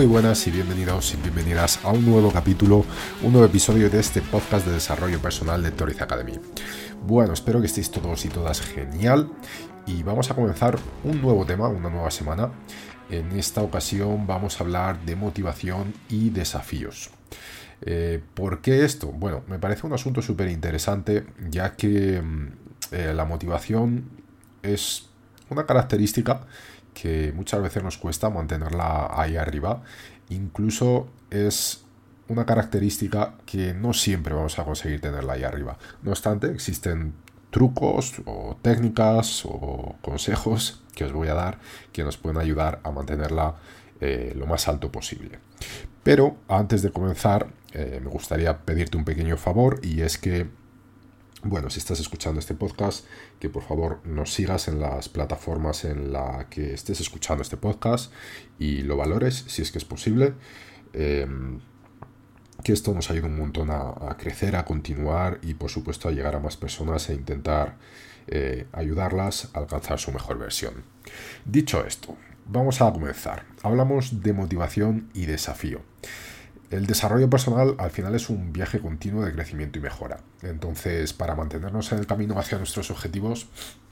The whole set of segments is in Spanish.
Muy buenas y bienvenidos y bienvenidas a un nuevo capítulo, un nuevo episodio de este podcast de desarrollo personal de Toriz Academy. Bueno, espero que estéis todos y todas genial y vamos a comenzar un nuevo tema, una nueva semana. En esta ocasión vamos a hablar de motivación y desafíos. Eh, ¿Por qué esto? Bueno, me parece un asunto súper interesante ya que mm, eh, la motivación es una característica que muchas veces nos cuesta mantenerla ahí arriba. Incluso es una característica que no siempre vamos a conseguir tenerla ahí arriba. No obstante, existen trucos o técnicas o consejos que os voy a dar que nos pueden ayudar a mantenerla eh, lo más alto posible. Pero antes de comenzar, eh, me gustaría pedirte un pequeño favor y es que bueno, si estás escuchando este podcast, que por favor nos sigas en las plataformas en la que estés escuchando este podcast y lo valores si es que es posible. Em, que esto nos ayude un montón a, crecer, a continuar y por supuesto a llegar a más personas e intentar eh, ayudarlas a alcanzar su mejor versión. Dicho esto, vamos a comenzar. Hablamos de motivación y desafío. El desarrollo personal al final es un viaje continuo de crecimiento y mejora. Entonces, para mantenernos en el camino hacia nuestros objetivos,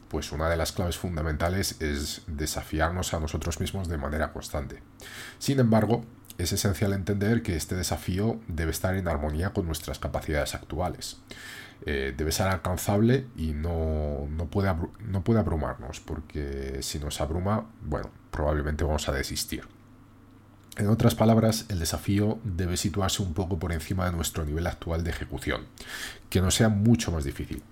pues una de las claves fundamentales es desafiarnos a nosotros mismos de manera constante. Sin embargo, es esencial entender que este desafío debe estar en armonía con nuestras capacidades actuales. Eh, debe ser alcanzable y no, no, puede no puede abrumarnos, porque si nos abruma, bueno, probablemente vamos a desistir. En otras palabras, el desafío debe situarse un poco por encima de nuestro nivel actual de ejecución, que no sea mucho más difícil.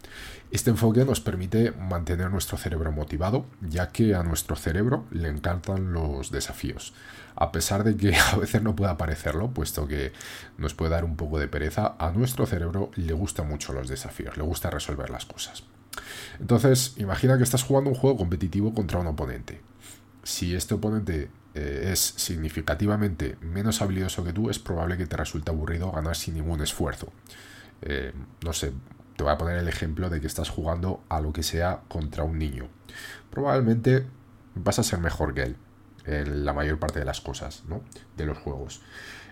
Este enfoque nos permite mantener nuestro cerebro motivado, ya que a nuestro cerebro le encantan los desafíos, a pesar de que a veces no pueda parecerlo, puesto que nos puede dar un poco de pereza, a nuestro cerebro le gustan mucho los desafíos, le gusta resolver las cosas. Entonces, imagina que estás jugando un juego competitivo contra un oponente. Si este oponente eh, es significativamente menos habilidoso que tú, es probable que te resulte aburrido ganar sin ningún esfuerzo. Eh, no sé, te voy a poner el ejemplo de que estás jugando a lo que sea contra un niño. Probablemente vas a ser mejor que él en la mayor parte de las cosas, ¿no? De los juegos.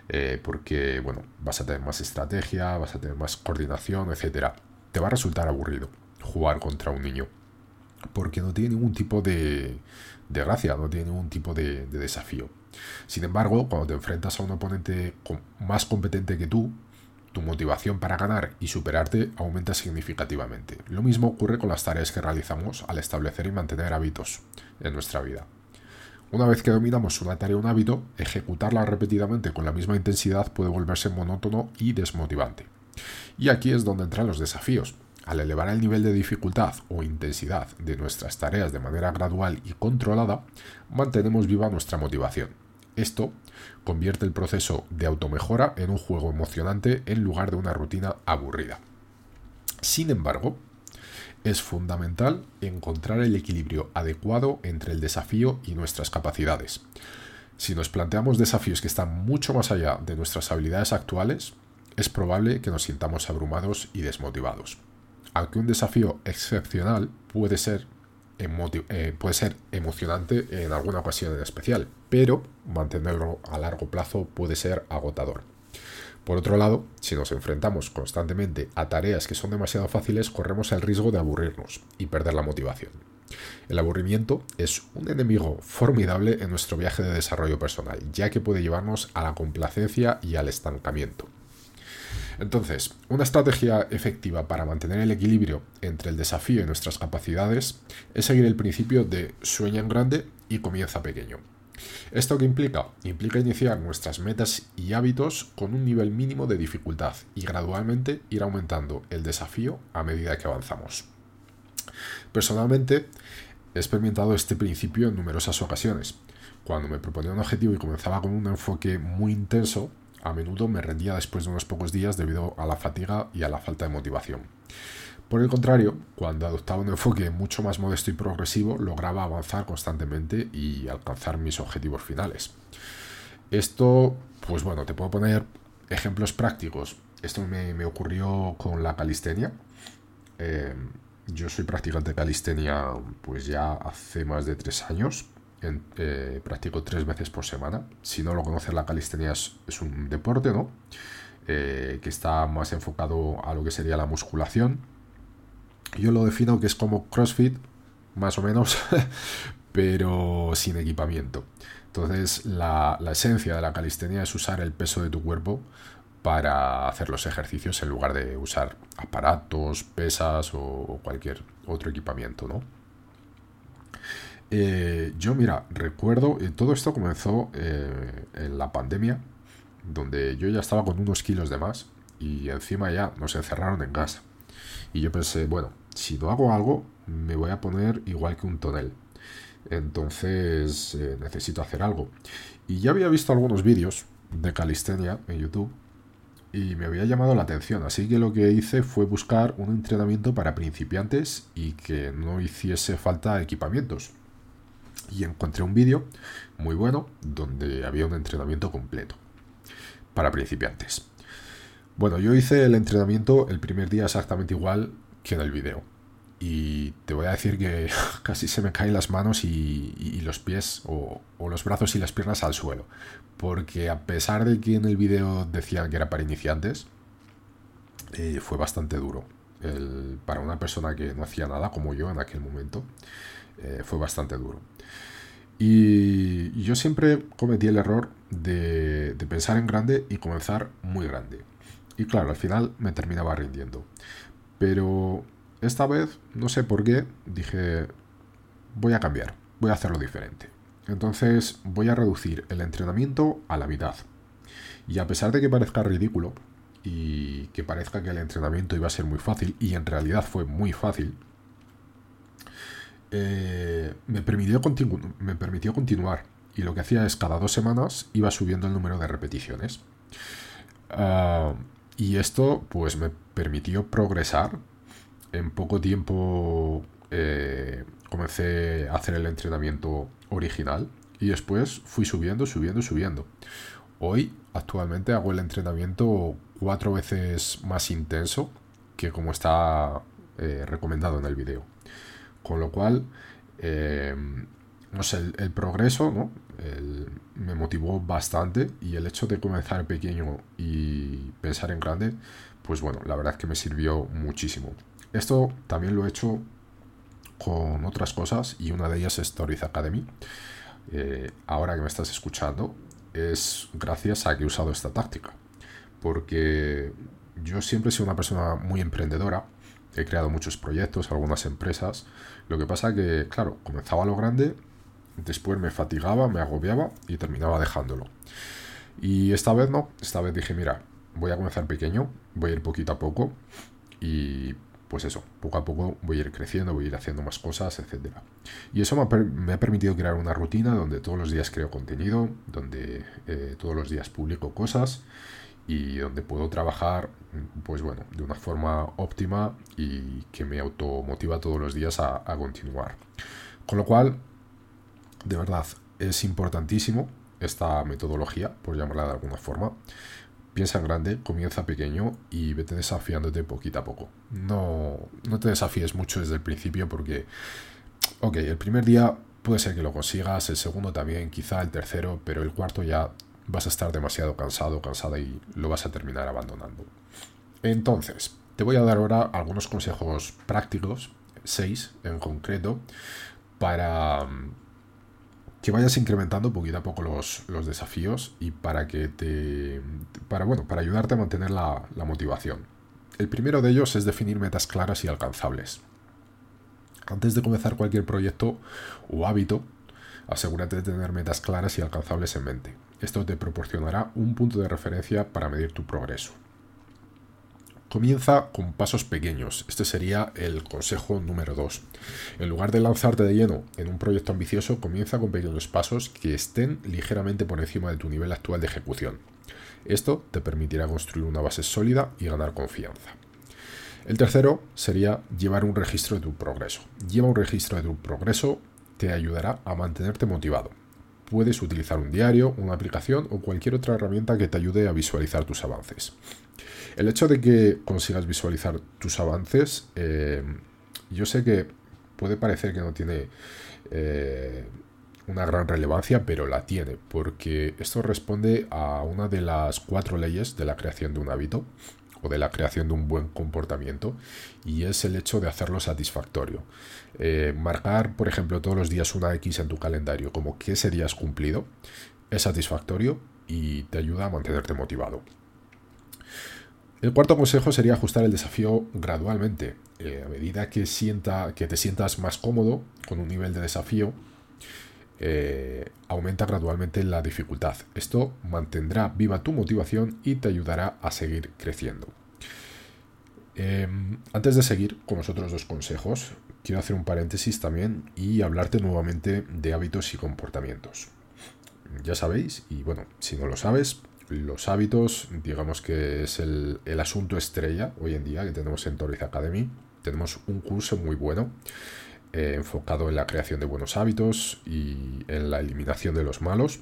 Eh, porque, bueno, vas a tener más estrategia, vas a tener más coordinación, etc. Te va a resultar aburrido jugar contra un niño. Porque no tiene ningún tipo de, de gracia, no tiene ningún tipo de, desafío. Sin embargo, cuando te enfrentas a un oponente más competente que tú, tu motivación para ganar y superarte aumenta significativamente. Lo mismo ocurre con las tareas que realizamos al establecer y mantener hábitos en nuestra vida. Una vez que dominamos una tarea o un hábito, ejecutarla repetidamente con la misma intensidad puede volverse monótono y desmotivante. Y aquí es donde entran los desafíos, al elevar el nivel de dificultad o intensidad de nuestras tareas de manera gradual y controlada, mantenemos viva nuestra motivación. Esto convierte el proceso de automejora en un juego emocionante en lugar de una rutina aburrida. Sin embargo, es fundamental encontrar el equilibrio adecuado entre el desafío y nuestras capacidades. Si nos planteamos desafíos que están mucho más allá de nuestras habilidades actuales, es probable que nos sintamos abrumados y desmotivados aunque un desafío excepcional puede ser, eh, puede ser emocionante en alguna ocasión en especial, pero mantenerlo a largo plazo puede ser agotador. Por otro lado, si nos enfrentamos constantemente a tareas que son demasiado fáciles, corremos el riesgo de aburrirnos y perder la motivación. El aburrimiento es un enemigo formidable en nuestro viaje de desarrollo personal, ya que puede llevarnos a la complacencia y al estancamiento. Entonces, una estrategia efectiva para mantener el equilibrio entre el desafío y nuestras capacidades es seguir el principio de sueña en grande y comienza pequeño. ¿Esto qué implica? Implica iniciar nuestras metas y hábitos con un nivel mínimo de dificultad y gradualmente ir aumentando el desafío a medida que avanzamos. Personalmente, he experimentado este principio en numerosas ocasiones. Cuando me proponía un objetivo y comenzaba con un enfoque muy intenso, a menudo me rendía después de unos pocos días debido a la fatiga y a la falta de motivación. Por el contrario, cuando adoptaba un enfoque mucho más modesto y progresivo, lograba avanzar constantemente y alcanzar mis objetivos finales. Esto, pues bueno, te puedo poner ejemplos prácticos. Esto me, ocurrió con la calistenia. Eh, yo soy practicante de calistenia pues ya hace más de tres años. Practico tres veces por semana. Si no lo conoces, la calistenia es, un deporte, ¿no? Eh, que está más enfocado a lo que sería la musculación yo lo defino que es como CrossFit, más o menos, pero sin equipamiento. Entonces, la, esencia de la calistenia es usar el peso de tu cuerpo para hacer los ejercicios en lugar de usar aparatos, pesas o cualquier otro equipamiento, ¿no? Eh, yo, mira, recuerdo, eh, todo esto comenzó eh, en la pandemia, donde yo ya estaba con unos kilos de más y encima ya nos encerraron en casa. Y yo pensé, bueno, si no hago algo, me voy a poner igual que un tonel. Entonces eh, necesito hacer algo. Y ya había visto algunos vídeos de calistenia en YouTube y me había llamado la atención. Así que lo que hice fue buscar un entrenamiento para principiantes y que no hiciese falta equipamientos. Y encontré un vídeo muy bueno donde había un entrenamiento completo para principiantes. Bueno, yo hice el entrenamiento el primer día exactamente igual que en el vídeo. Y te voy a decir que casi se me caen las manos y, los pies o, los brazos y las piernas al suelo. Porque a pesar de que en el vídeo decían que era para iniciantes, eh, fue bastante duro. Para una persona que no hacía nada como yo en aquel momento, eh, fue bastante duro. Y yo siempre cometí el error de pensar en grande y comenzar muy grande. Y claro, al final me terminaba rindiendo. Pero esta vez, no sé por qué, dije, voy a cambiar, voy a hacerlo diferente. Entonces voy a reducir el entrenamiento a la mitad. Y a pesar de que parezca ridículo y que parezca que el entrenamiento iba a ser muy fácil, y en realidad fue muy fácil, eh, me, permitió me permitió continuar. Y lo que hacía es cada dos semanas iba subiendo el número de repeticiones. Ah, y esto pues me permitió progresar. En poco tiempo eh, comencé a hacer el entrenamiento original y después fui subiendo, subiendo, subiendo. Hoy actualmente hago el entrenamiento cuatro veces más intenso que como está eh, recomendado en el vídeo. Con lo cual, eh, no sé, el, progreso ¿no? me motivó bastante y el hecho de comenzar pequeño y pensar en grande, pues bueno, la verdad es que me sirvió muchísimo. Esto también lo he hecho con otras cosas y una de ellas es Stories Academy. Eh, ahora que me estás escuchando, es gracias a que he usado esta táctica. Porque yo siempre he sido una persona muy emprendedora, he creado muchos proyectos, algunas empresas. Lo que pasa que, claro, comenzaba lo grande Después me fatigaba, me agobiaba y terminaba dejándolo. Y esta vez no, esta vez dije, mira, voy a comenzar pequeño, voy a ir poquito a poco y pues eso, poco a poco voy a ir creciendo, voy a ir haciendo más cosas, etc. Y eso me ha, permitido crear una rutina donde todos los días creo contenido, donde eh, todos los días publico cosas y donde puedo trabajar, pues bueno, de una forma óptima y que me automotiva todos los días a, a continuar. Con lo cual, de verdad, es importantísimo esta metodología, por llamarla de alguna forma. Piensa en grande, comienza pequeño y vete desafiándote poquito a poco. No, no te desafíes mucho desde el principio porque, ok, el primer día puede ser que lo consigas, el segundo también, quizá el tercero, pero el cuarto ya vas a estar demasiado cansado, cansada y lo vas a terminar abandonando. Entonces, te voy a dar ahora algunos consejos prácticos, seis en concreto, para que vayas incrementando poquito a poco los, desafíos y para que te. para bueno, para ayudarte a mantener la, motivación. El primero de ellos es definir metas claras y alcanzables. Antes de comenzar cualquier proyecto o hábito, Asegúrate de tener metas claras y alcanzables en mente. Esto te proporcionará un punto de referencia para medir tu progreso. Comienza con pasos pequeños. Este sería el consejo número 2. En lugar de lanzarte de lleno en un proyecto ambicioso, comienza con pequeños pasos que estén ligeramente por encima de tu nivel actual de ejecución. Esto te permitirá construir una base sólida y ganar confianza. El tercero sería llevar un registro de tu progreso. Lleva un registro de tu progreso te ayudará a mantenerte motivado. Puedes utilizar un diario, una aplicación o cualquier otra herramienta que te ayude a visualizar tus avances. El hecho de que consigas visualizar tus avances, eh, yo sé que puede parecer que no tiene eh, una gran relevancia, pero la tiene, porque esto responde a una de las cuatro leyes de la creación de un hábito de la creación de un buen comportamiento y es el hecho de hacerlo satisfactorio. Eh, marcar, por ejemplo, todos los días una X en tu calendario como que serías cumplido es satisfactorio y te ayuda a mantenerte motivado. El cuarto consejo sería ajustar el desafío gradualmente. Eh, a medida que, sienta, que te sientas más cómodo con un nivel de desafío, eh, aumenta gradualmente la dificultad. Esto mantendrá viva tu motivación y te ayudará a seguir creciendo. Em, antes de seguir con los otros dos consejos, quiero hacer un paréntesis también y hablarte nuevamente de hábitos y comportamientos. Ya sabéis, y bueno, si no lo sabes, los hábitos, digamos que es el, asunto estrella hoy en día que tenemos en Toriz Academy. Tenemos un curso muy bueno eh, enfocado en la creación de buenos hábitos y en la eliminación de los malos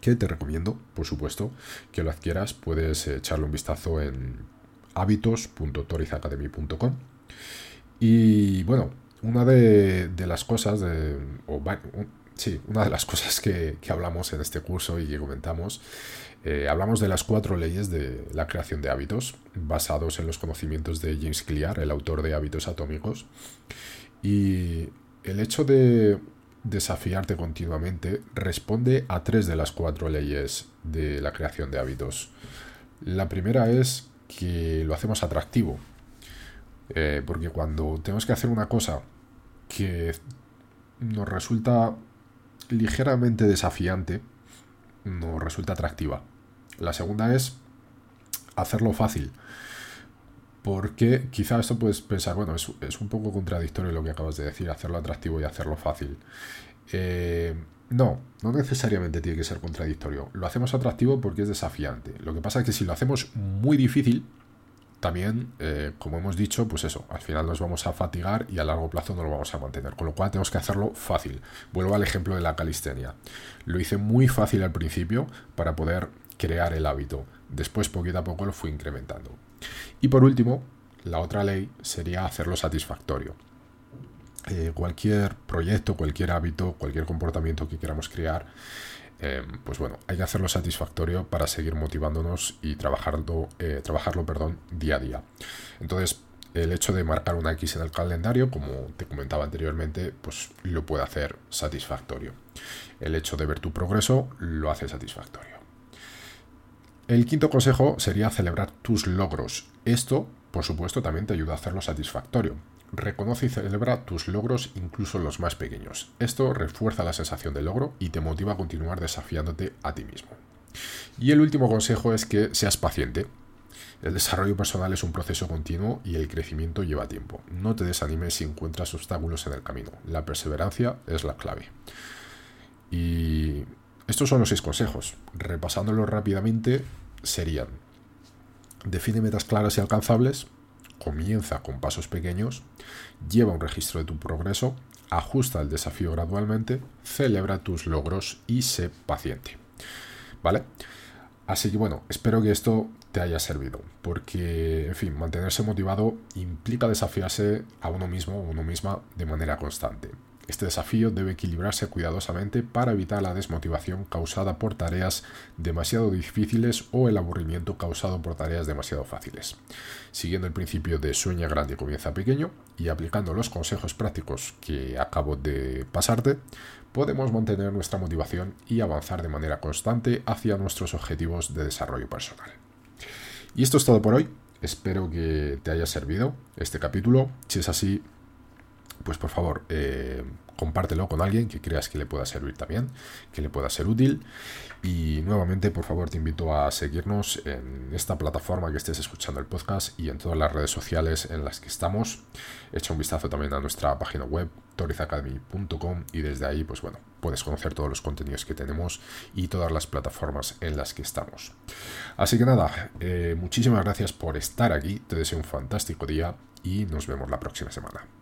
que te recomiendo, por supuesto, que lo adquieras. Puedes echarle un vistazo en hábitos.torizacademy.com. Y bueno, una de, las cosas, de, Sí, una de las cosas que, hablamos en este curso y que comentamos, eh, hablamos de las cuatro leyes de la creación de hábitos, basados en los conocimientos de James Clear, el autor de Hábitos Atómicos. Y el hecho de desafiarte continuamente responde a tres de las cuatro leyes de la creación de hábitos. La primera es que lo hacemos atractivo, eh, porque cuando tenemos que hacer una cosa que nos resulta ligeramente desafiante nos resulta atractiva. La segunda es hacerlo fácil. Porque quizá esto puedes pensar, bueno, es, un poco contradictorio lo que acabas de decir, hacerlo atractivo y hacerlo fácil. Eh, no, no necesariamente tiene que ser contradictorio. Lo hacemos atractivo porque es desafiante. Lo que pasa es que si lo hacemos muy difícil, también, eh, como hemos dicho, pues eso, al final nos vamos a fatigar y a largo plazo no lo vamos a mantener. Con lo cual tenemos que hacerlo fácil. Vuelvo al ejemplo de la calistenia. Lo hice muy fácil al principio para poder crear el hábito. Después, poquito a poco, lo fui incrementando. Y por último, la otra ley sería hacerlo satisfactorio. Eh, cualquier proyecto, cualquier hábito, cualquier comportamiento que queramos crear, Em, pues bueno, hay que hacerlo satisfactorio para seguir motivándonos y trabajarlo, eh, trabajarlo perdón, día a día. Entonces, el hecho de marcar una X en el calendario, como te comentaba anteriormente, pues lo puede hacer satisfactorio. El hecho de ver tu progreso lo hace satisfactorio. El quinto consejo sería celebrar tus logros. Esto, por supuesto, también te ayuda a hacerlo satisfactorio. Reconoce y celebra tus logros, incluso los más pequeños. Esto refuerza la sensación de logro y te motiva a continuar desafiándote a ti mismo. Y el último consejo es que seas paciente. El desarrollo personal es un proceso continuo y el crecimiento lleva tiempo. No te desanimes si encuentras obstáculos en el camino. La perseverancia es la clave. Y estos son los seis consejos. Repasándolos rápidamente, serían define metas claras y alcanzables, comienza con pasos pequeños, lleva un registro de tu progreso, ajusta el desafío gradualmente, celebra tus logros y sé paciente. ¿Vale? Así que bueno, espero que esto te haya servido, porque, en fin, mantenerse motivado implica desafiarse a uno mismo o uno misma de manera constante. Este desafío debe equilibrarse cuidadosamente para evitar la desmotivación causada por tareas demasiado difíciles o el aburrimiento causado por tareas demasiado fáciles. Siguiendo el principio de sueña grande y comienza pequeño y aplicando los consejos prácticos que acabo de pasarte, podemos mantener nuestra motivación y avanzar de manera constante hacia nuestros objetivos de desarrollo personal. Y esto es todo por hoy. Espero que te haya servido este capítulo. Si es así, pues por favor, eh, compártelo con alguien que creas que le pueda servir también, que le pueda ser útil. Y nuevamente, por favor, te invito a seguirnos en esta plataforma que estés escuchando el podcast y en todas las redes sociales en las que estamos. Echa un vistazo también a nuestra página web, torizacademy.com, y desde ahí, pues bueno, puedes conocer todos los contenidos que tenemos y todas las plataformas en las que estamos. Así que nada, eh, muchísimas gracias por estar aquí, te deseo un fantástico día y nos vemos la próxima semana.